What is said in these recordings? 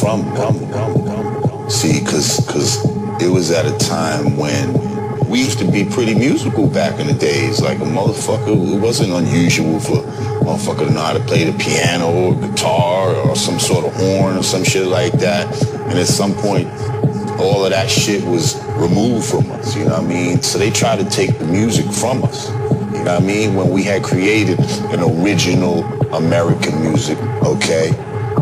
from. See, because because it was at a time when we used to be pretty musical back in the days. Like a motherfucker, it wasn't unusual for a motherfucker to know how to play the piano or guitar or some sort of horn or some shit like that. And at some point, all of that shit was removed from us, you know what I mean? So they tried to take the music from us. You know what I mean? When we had created an original American music, okay?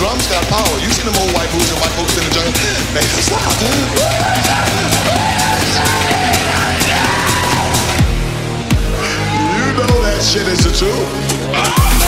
Drums got power. You seen them old white moves and white folks in the jungle? Man, stop. You know that shit is the truth.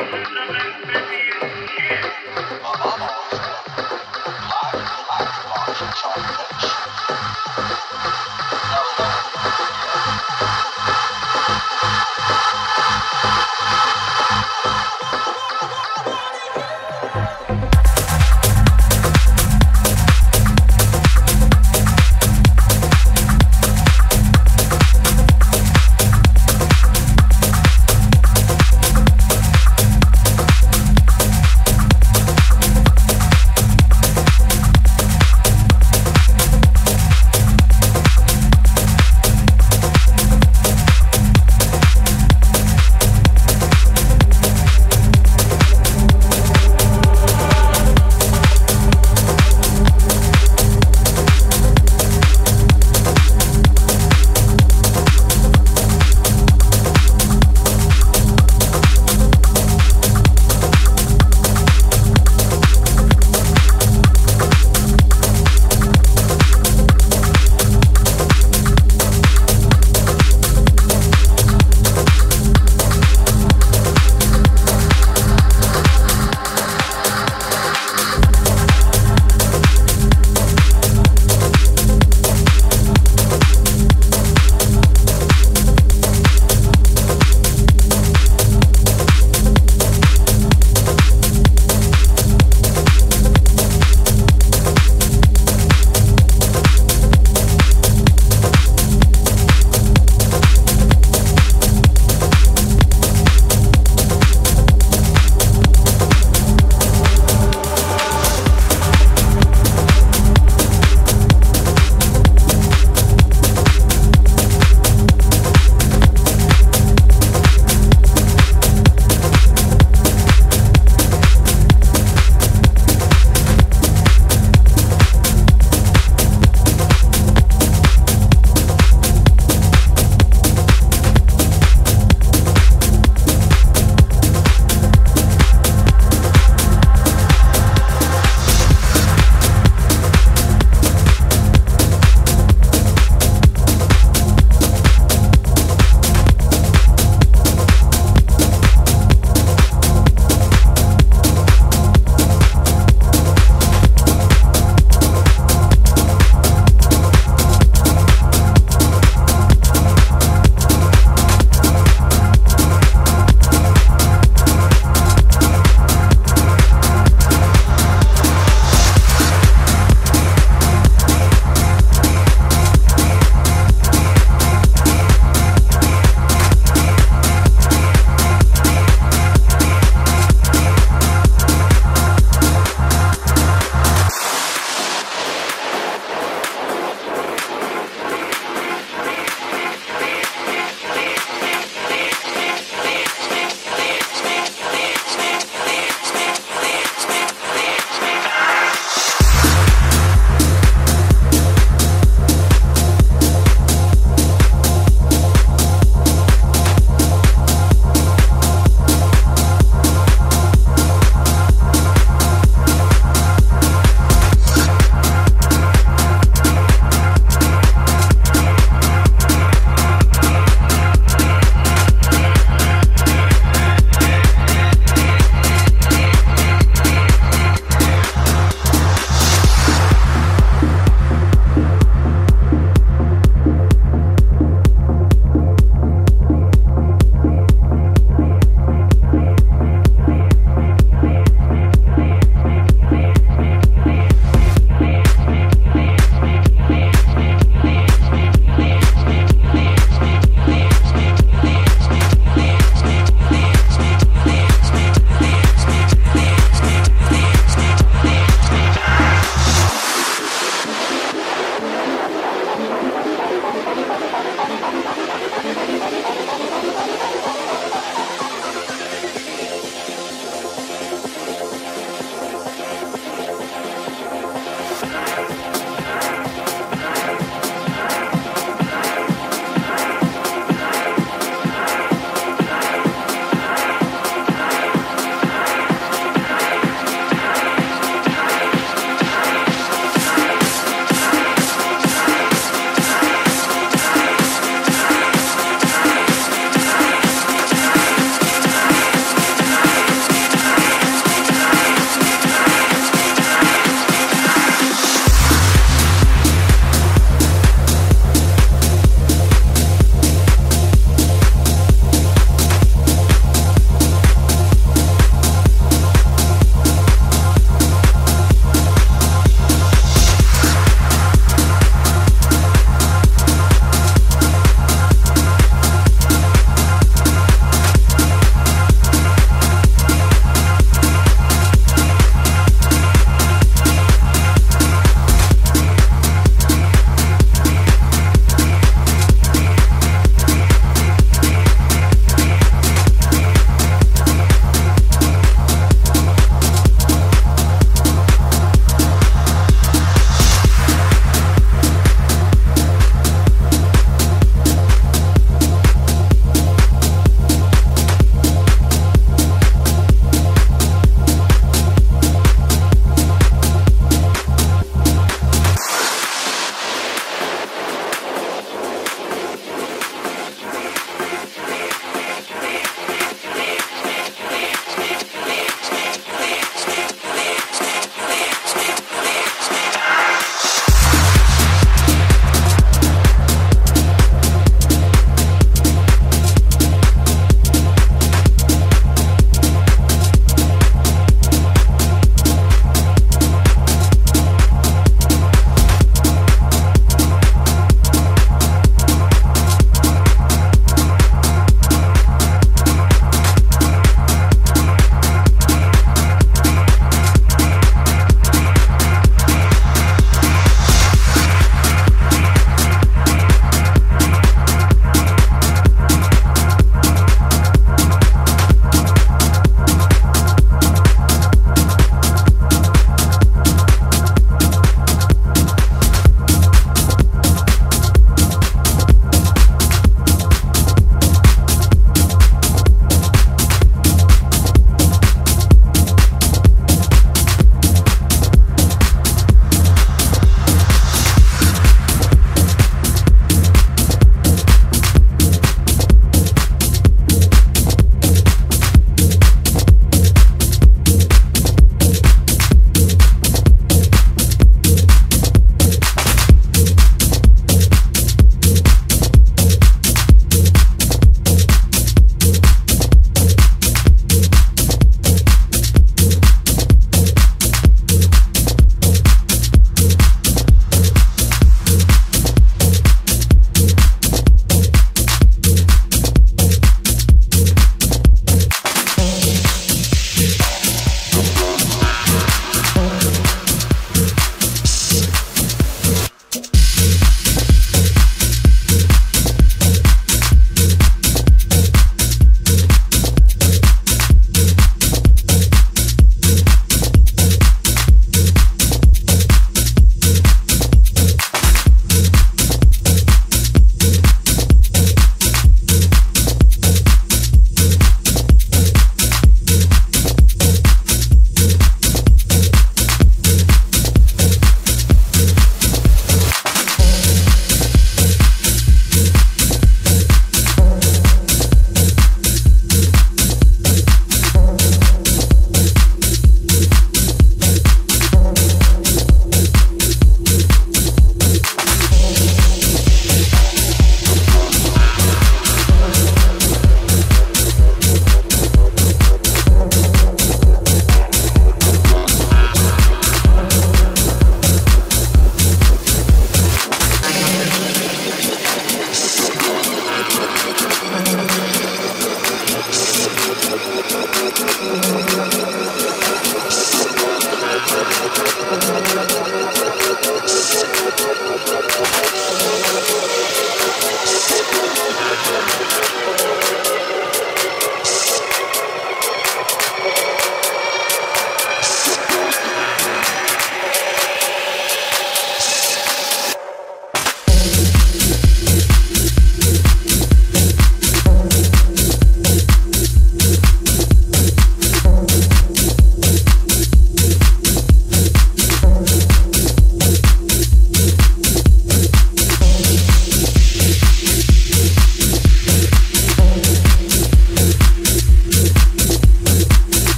Música